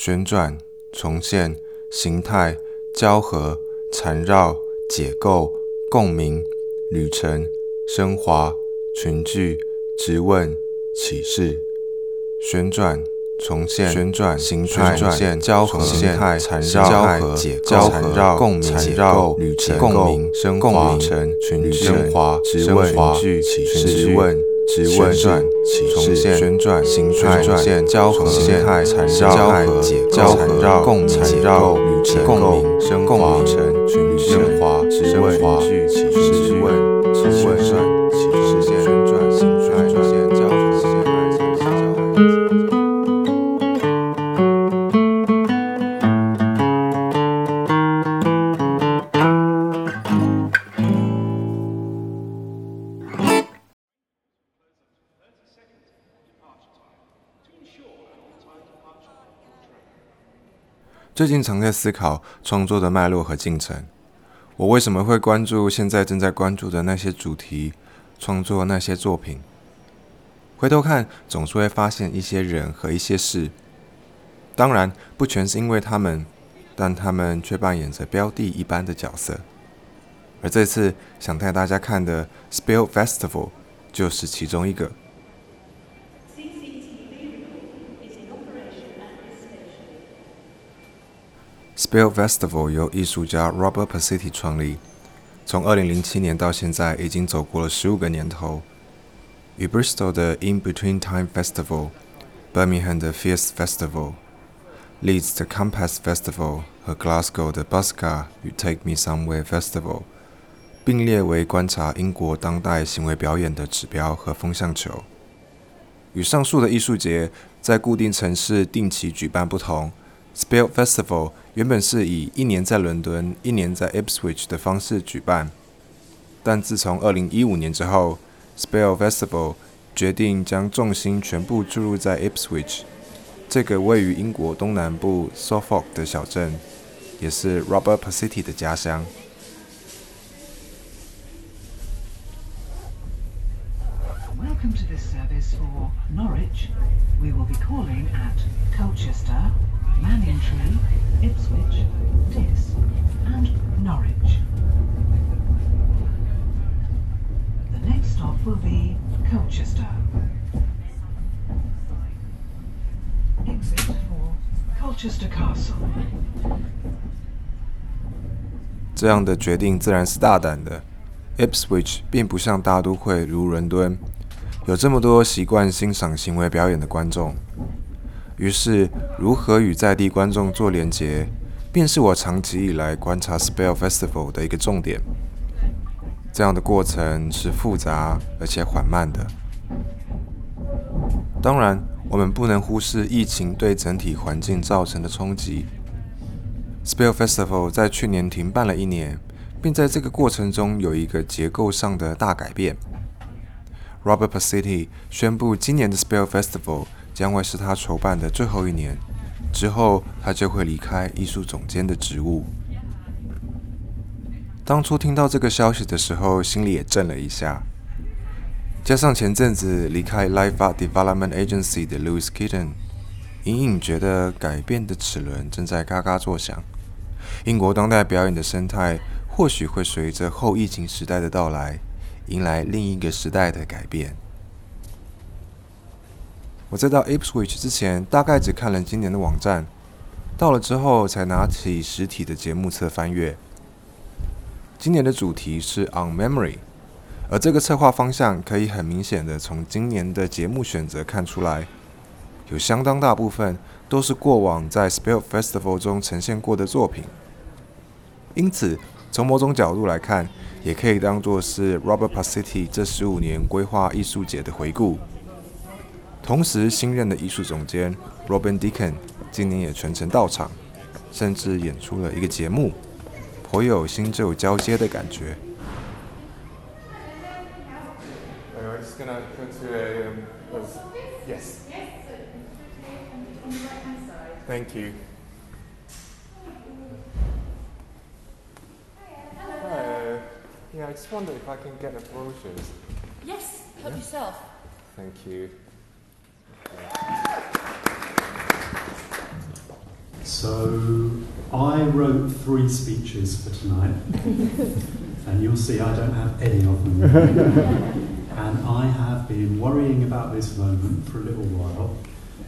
旋转、重现、形态、交合、缠绕、解构、共鸣、旅程、升华、群聚、质问、启示、旋转。重现、旋转、形态、线、交合、形态、缠绕、解构、缠绕、共鸣、解构、旅程、共鸣、升华、群聚、升华、质问、启示、质问、质问、重线、旋转、形态、线、交合、形态、缠绕、解构、缠绕、共鸣、解构、旅程、共鸣、升华、升华、升华、质问、启示、最近常在思考创作的脉络和进程。我为什么会关注现在正在关注的那些主题，创作那些作品？回头看，总是会发现一些人和一些事。当然，不全是因为他们，但他们却扮演着标的一般的角色。而这次想带大家看的 Spill Festival 就是其中一个。Spill Festival 由艺术家 Robert Pasiti 创立，从2007年到现在已经走过了十五个年头。与 Bristol 的 In Between Time Festival、Birmingham 的 Fierce Festival、Leeds 的 Compass Festival 和 Glasgow 的 Buska 与 Take Me Somewhere Festival 并列为观察英国当代行为表演的指标和风向球。与上述的艺术节在固定城市定期举办不同。Spill Festival 原本是以一年在伦敦、一年在 Ipswich 的方式举办，但自从2015年之后，Spill Festival 决定将重心全部注入在 Ipswich 这个位于英国东南部 Suffolk 的小镇，也是 Robert Pasiti 的家乡。Welcome to this service for Norwich. We will be calling at Colchester. Manningtree, Ipswich, Diss, and Norwich. The next stop will be Colchester. Exit for Colchester Castle. 这样的决定自然是大胆的。Ipswich 并不像大都会如伦敦，有这么多习惯欣赏行为表演的观众。 于是，如何与在地观众做连接，便是我长期以来观察 Spell Festival 的一个重点。这样的过程是复杂而且缓慢的。当然，我们不能忽视疫情对整体环境造成的冲击。Spell Festival 在去年停办了一年，并在这个过程中有一个结构上的大改变。Robert Pasiti 宣布，今年的 Spell Festival。将会是他筹办的最后一年，之后他就会离开艺术总监的职务。当初听到这个消息的时候，心里也震了一下。加上前阵子离开 Life Art Development Agency 的 Louis Kitten，隐隐觉得改变的齿轮正在嘎嘎作响。英国当代表演的生态或许会随着后疫情时代的到来，迎来另一个时代的改变。我在到 Ipswich 之前，大概只看了今年的网站，到了之后才拿起实体的节目册翻阅。今年的主题是 On Memory，而这个策划方向可以很明显的从今年的节目选择看出来，有相当大部分都是过往在 Spill Festival 中呈现过的作品。因此，从某种角度来看，也可以当作是 Robert Pasiti 这十五年规划艺术节的回顾。同时，新任的艺术总监 Robin Deacon 今年也全程到场，甚至演出了一个节目，颇有新旧交接的感觉。Thank you. Hi. Yeah, I just wonder if I can get a brochure. Yes, help yourself. Thank you. So I wrote three speeches for tonight, and you'll see I don't have any of them. and I have been worrying about this moment for a little while,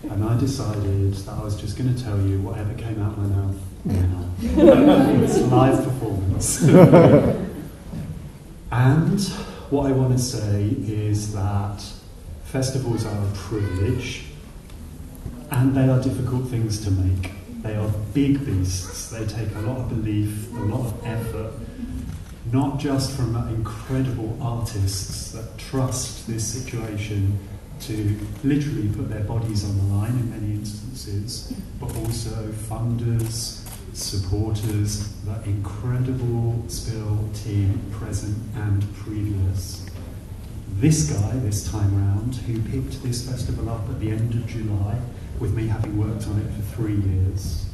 and I decided that I was just going to tell you whatever came out of my mouth now. it's a live performance. and what I want to say is that festivals are a privilege and they are difficult things to make. They are big beasts. They take a lot of belief, a lot of effort, not just from incredible artists that trust this situation to literally put their bodies on the line in many instances, but also funders, supporters, the incredible Spill team present and previous. This guy, this time round, who picked this festival up at the end of July, with me having worked on it for three years.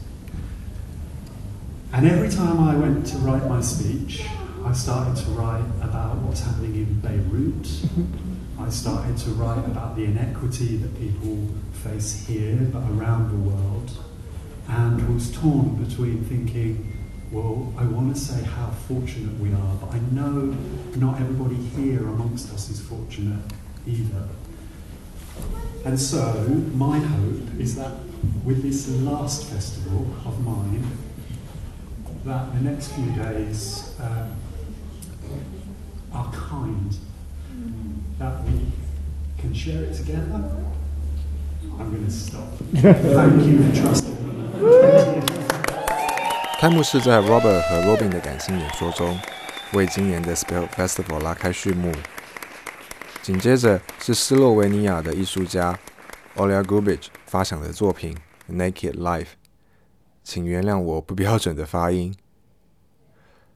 And every time I went to write my speech, I started to write about what's happening in Beirut. I started to write about the inequity that people face here, but around the world, and was torn between thinking, well, I want to say how fortunate we are, but I know not everybody here amongst us is fortunate either. And so, my hope is that with this last festival of mine, that the next few days uh, are kind, that we can share it together. I'm going to stop. Thank you for trusting me. 开幕式在 Robert 和 Robin 的感性演说中，为今年的 Spell Festival 拉开序幕。 紧接着是斯洛维尼亚的艺术家 Olja Gubic 发想的作品《Naked Life》，请原谅我不标准的发音。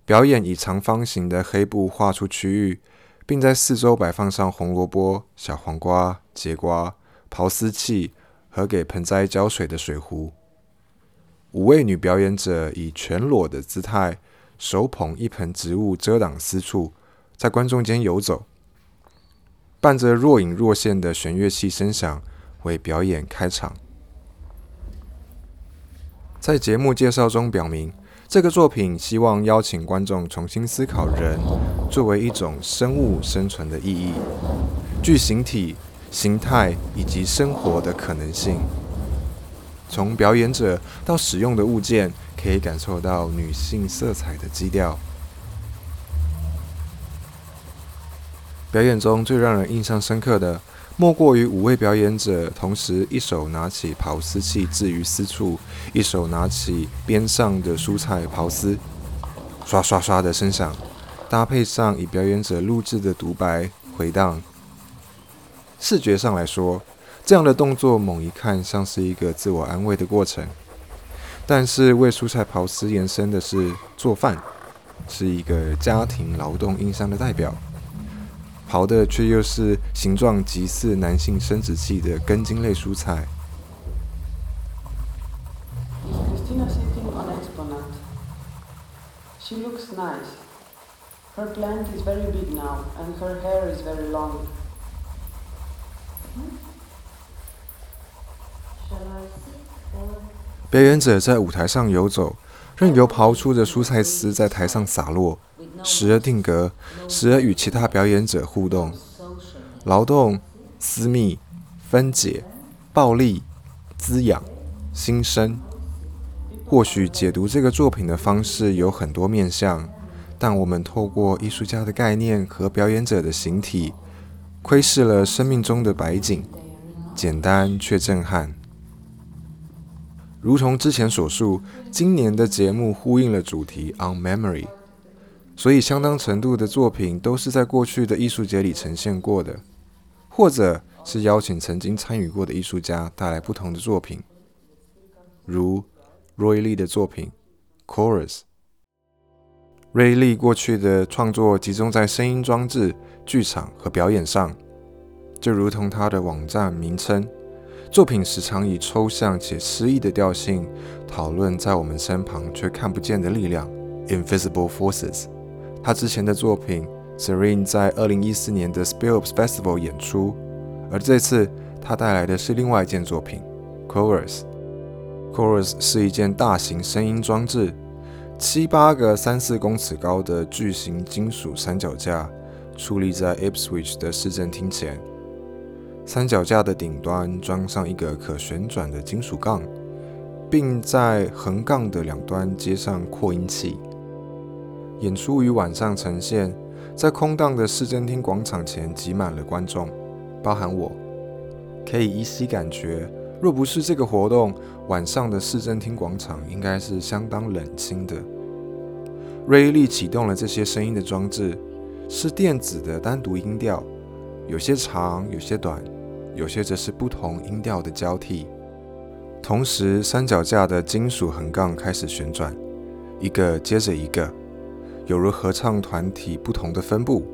表演以长方形的黑布画出区域，并在四周摆放上红萝卜、小黄瓜、节瓜、刨丝器和给盆栽浇水的水壶。五位女表演者以全裸的姿态，手捧一盆植物遮挡私处，在观众间游走。伴着若隐若现的弦乐器声响，为表演开场。在节目介绍中表明，这个作品希望邀请观众重新思考人作为一种生物生存的意义、具形体、形态以及生活的可能性。从表演者到使用的物件，可以感受到女性色彩的基调。表演中最让人印象深刻的，莫过于五位表演者同时一手拿起刨丝器置于丝处，一手拿起边上的蔬菜刨丝，刷刷刷的声响，搭配上以表演者录制的独白回荡。视觉上来说，这样的动作猛一看像是一个自我安慰的过程，但是为蔬菜刨丝延伸的是做饭，是一个家庭劳动印象的代表。刨的却又是形状极似男性生殖器的根茎类蔬菜。Is Christina sitting on exponent? She looks nice. Her plant is very big now, and her hair is very long. Shall I sit or 表演者在舞台上游走，任由刨出的蔬菜丝在台上洒落，时而定格，时而与其他表演者互动。劳动、私密、分解、暴力、滋养、新生。或许解读这个作品的方式有很多面向，但我们透过艺术家的概念和表演者的形体，窥视了生命中的白景，简单却震撼。如同之前所述，今年的节目呼应了主题 On Memory，所以相当程度的作品都是在过去的艺术节里呈现过的，或者是邀请曾经参与过的艺术家带来不同的作品，如 Roy Lee 的作品 Chorus。瑞利过去的创作集中在声音装置、剧场和表演上，就如同他的网站名称。作品时常以抽象且诗意的调性讨论在我们身旁却看不见的力量 （invisible forces）。他之前的作品《Serene》在2014年的 Spills Festival 演出，而这次他带来的是另外一件作品《Chorus》。Chorus 是一件大型声音装置，七八个三四公尺高的巨型金属三脚架矗立在 Ipswich 的市政厅前。三脚架的顶端装上一个可旋转的金属杠，并在横杠的两端接上扩音器。演出于晚上呈现，在空荡的市政厅广场前挤满了观众，包含我。可以依稀感觉，若不是这个活动，晚上的市政厅广场应该是相当冷清的。瑞利启动了这些声音的装置，是电子的单独音调，有些长，有些短，有些则是不同音调的交替。同时，三脚架的金属横杠开始旋转，一个接着一个。有如合唱团体不同的分布，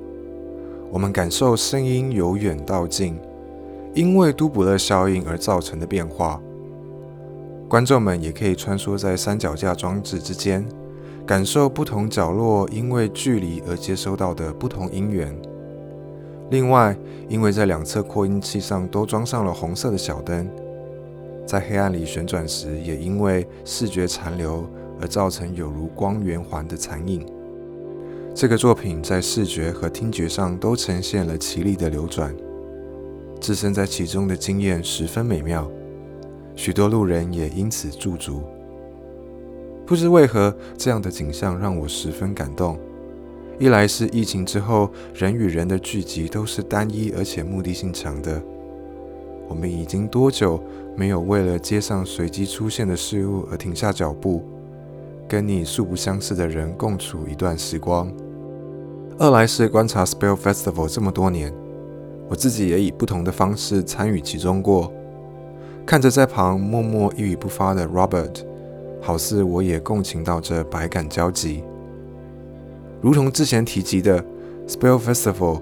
我们感受声音由远到近，因为都普勒效应而造成的变化。观众们也可以穿梭在三脚架装置之间，感受不同角落因为距离而接收到的不同音源。另外，因为在两侧扩音器上都装上了红色的小灯，在黑暗里旋转时，也因为视觉残留而造成有如光圆环的残影。这个作品在视觉和听觉上都呈现了奇丽的流转，置身在其中的经验十分美妙，许多路人也因此驻足。不知为何，这样的景象让我十分感动。一来是疫情之后，人与人的聚集都是单一而且目的性强的。我们已经多久没有为了街上随机出现的事物而停下脚步，跟你素不相识的人共处一段时光？二来是观察 Spell Festival 这么多年，我自己也以不同的方式参与其中过。看着在旁默默一语不发的 Robert，好似我也共情到这百感交集。如同之前提及的，Spell Festival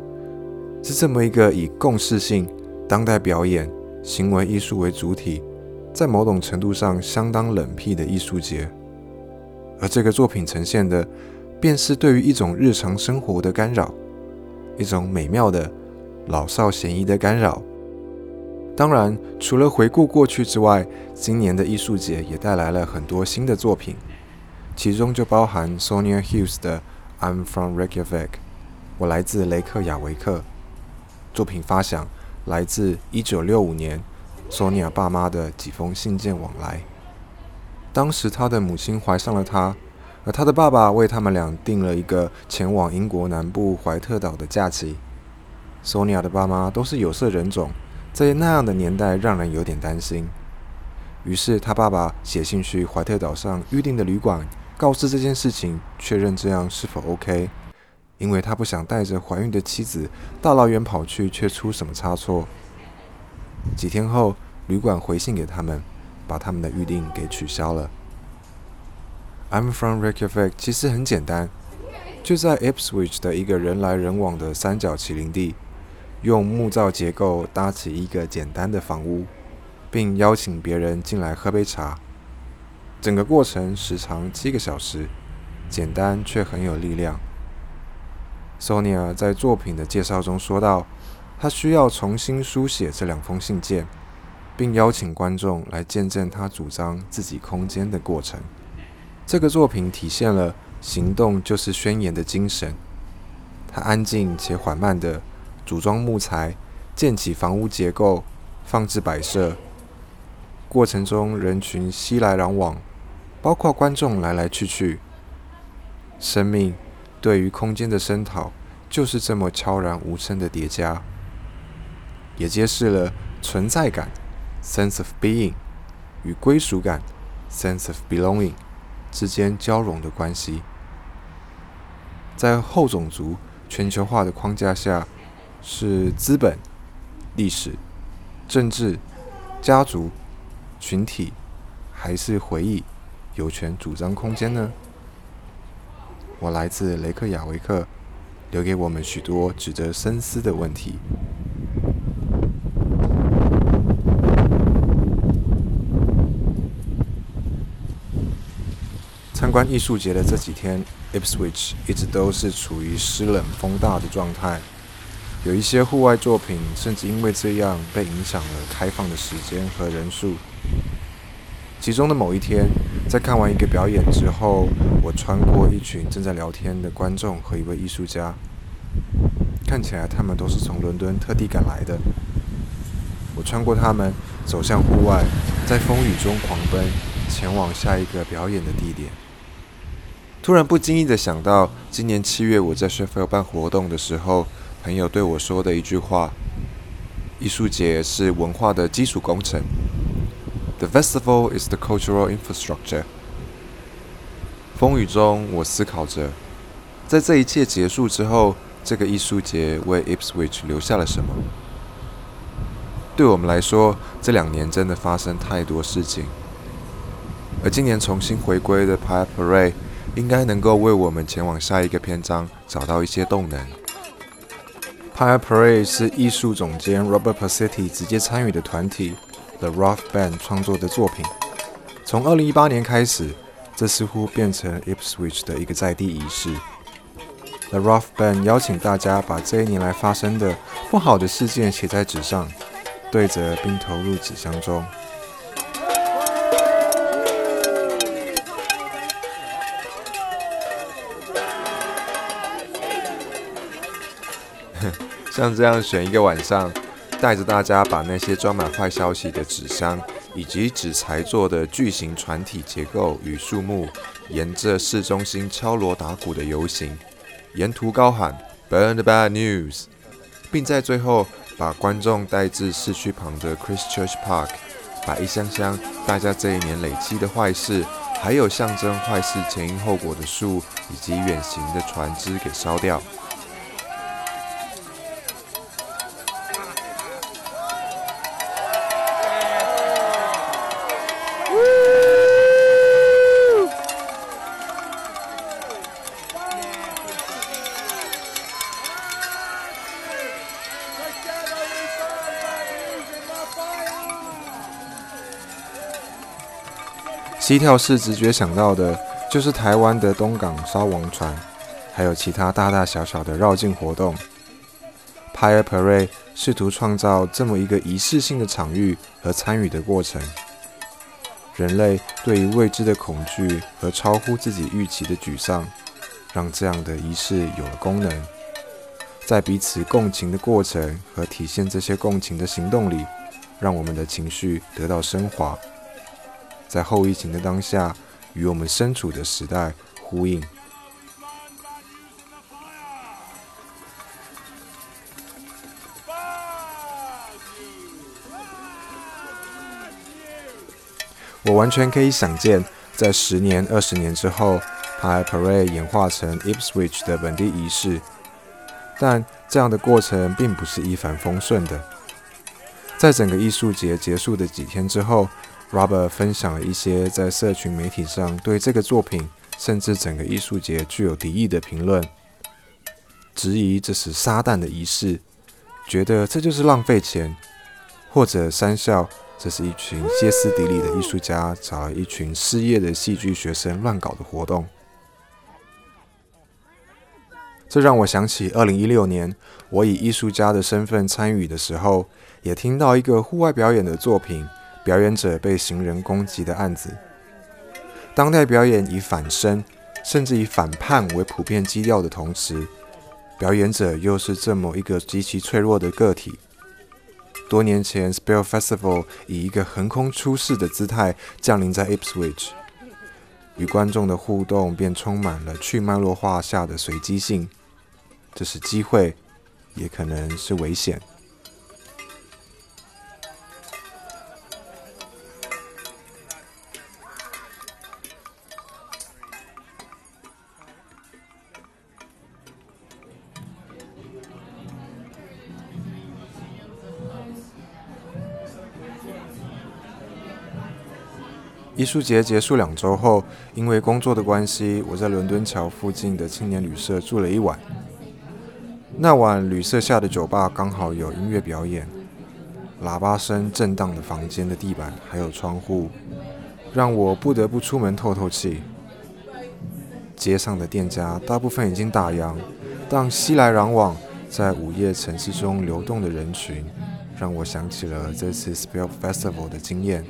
是这么一个以共识性、当代表演、行为艺术为主体，在某种程度上相当冷僻的艺术节，而这个作品呈现的。便是对于一种日常生活的干扰，一种美妙的老少咸宜的干扰。当然，除了回顾过去之外，今年的艺术节也带来了很多新的作品，其中就包含 Sonia Hughes 的《I'm from Reykjavik》，我来自雷克雅维克。作品发想来自1965年 Sonia 爸妈的几封信件往来，当时他的母亲怀上了他。而他的爸爸为他们俩订了一个前往英国南部怀特岛的假期。索尼娅的爸妈都是有色人种，在那样的年代让人有点担心。于是他爸爸写信去怀特岛上预定的旅馆，告知这件事情，确认这样是否 OK，因为他不想带着怀孕的妻子大老远跑去，却出什么差错。几天后，旅馆回信给他们，把他们的预定给取消了。I'm from Reykjavik，其实很简单，就在 Ipswich 的一个人来人往的三角麒麟地，用木造结构搭起一个简单的房屋，并邀请别人进来喝杯茶。整个过程时长七个小时，简单却很有力量。Sonia 在作品的介绍中说道：“他需要重新书写这两封信件，并邀请观众来见证他主张自己空间的过程。”这个作品体现了行动就是宣言的精神。他安静且缓慢地组装木材，建起房屋结构，放置摆设。过程中人群熙来攘往，包括观众来来去去。生命对于空间的声讨，就是这么悄然无声的叠加，也揭示了存在感 （sense of being） 与归属感 （sense of belonging）。之间交融的关系，在后种族全球化的框架下，是资本、历史、政治、家族、群体，还是回忆有权主张空间呢？我来自雷克雅维克，留给我们许多值得深思的问题。观艺术节的这几天，Ipswich 一直都是处于湿冷风大的状态，有一些户外作品甚至因为这样被影响了开放的时间和人数。其中的某一天，在看完一个表演之后，我穿过一群正在聊天的观众和一位艺术家，看起来他们都是从伦敦特地赶来的。我穿过他们，走向户外，在风雨中狂奔，前往下一个表演的地点。突然不经意的想到，今年七月我在 Sheffield 办活动的时候，朋友对我说的一句话：“艺术节是文化的基础工程。” The festival is the cultural infrastructure。风雨中，我思考着，在这一切结束之后，这个艺术节为 Ipswich 留下了什么？对我们来说，这两年真的发生太多事情，而今年重新回归的 Pirate Parade 应该能够为我们前往下一个篇章找到一些动能。p i r e Parade 是艺术总监 Robert Pasetti 直接参与的团体。The Rough Band 创作的作品，从二零一八年开始，这似乎变成 Ipswich 的一个在地仪式。The Rough Band 邀请大家把这一年来发生的不好的事件写在纸上，对着并投入纸箱中。像这样选一个晚上。带着大家把那些装满坏消息的纸箱，以及纸材做的巨型船体结构与树木，沿着市中心敲锣打鼓的游行，沿途高喊 “Burn the bad news”，并在最后把观众带至市区旁的 Christchurch Park，把一箱箱大家这一年累积的坏事，还有象征坏事前因后果的树以及远行的船只给烧掉。西跳是直觉想到的就是台湾的东港烧王船，还有其他大大小小的绕境活动。Pirate Parade 试图创造这么一个仪式性的场域和参与的过程。人类对于未知的恐惧和超乎自己预期的沮丧，让这样的仪式有了功能。在彼此共情的过程和体现这些共情的行动里，让我们的情绪得到升华。在后疫情的当下，与我们身处的时代呼应。我完全可以想见，在十年、二十年之后 p i Parade 演化成 Ipswich 的本地仪式。但这样的过程并不是一帆风顺的。在整个艺术节结束的几天之后。Robert 分享了一些在社群媒体上对这个作品，甚至整个艺术节具有敌意的评论，质疑这是撒旦的仪式，觉得这就是浪费钱，或者三笑这是一群歇斯底里的艺术家找一群失业的戏剧学生乱搞的活动。这让我想起2016年我以艺术家的身份参与的时候，也听到一个户外表演的作品。表演者被行人攻击的案子，当代表演以反身甚至以反叛为普遍基调的同时，表演者又是这么一个极其脆弱的个体。多年前，Spell Festival 以一个横空出世的姿态降临在 Ipswich，与观众的互动便充满了去脉络化下的随机性。这是机会，也可能是危险。艺术节结束两周后，因为工作的关系，我在伦敦桥附近的青年旅社住了一晚。那晚，旅社下的酒吧刚好有音乐表演，喇叭声震荡的房间的地板还有窗户，让我不得不出门透透气。街上的店家大部分已经打烊，但熙来攘往在午夜城市中流动的人群，让我想起了这次 Spill Festival 的经验。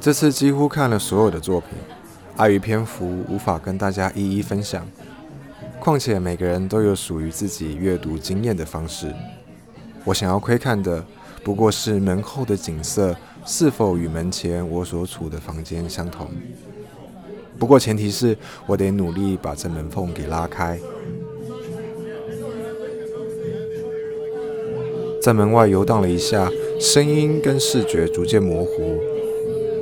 这次几乎看了所有的作品，碍于篇幅无法跟大家一一分享。况且每个人都有属于自己阅读经验的方式，我想要窥看的不过是门后的景色是否与门前我所处的房间相同。不过前提是我得努力把这门缝给拉开。在门外游荡了一下，声音跟视觉逐渐模糊，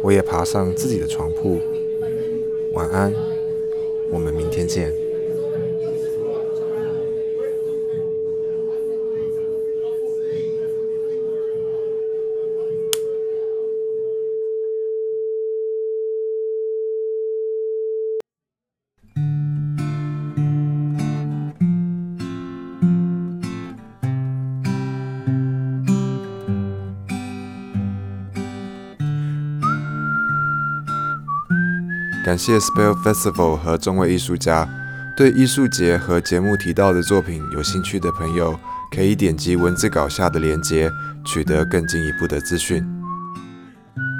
我也爬上自己的床铺。晚安，我们明天见。感谢 Spell Festival 和众位艺术家。对艺术节和节目提到的作品有兴趣的朋友，可以点击文字稿下的链接，取得更进一步的资讯。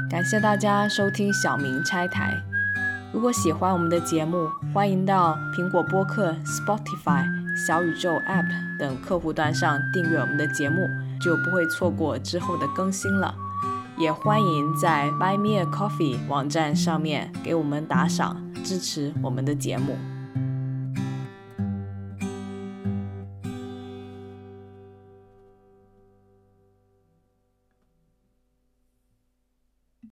感谢大家收听小明拆台。如果喜欢我们的节目，欢迎到苹果播客、Spotify、小宇宙 App 等客户端上订阅我们的节目，就不会错过之后的更新了。也欢迎在 Buy Me a Coffee 网站上面给我们打赏，支持我们的节目。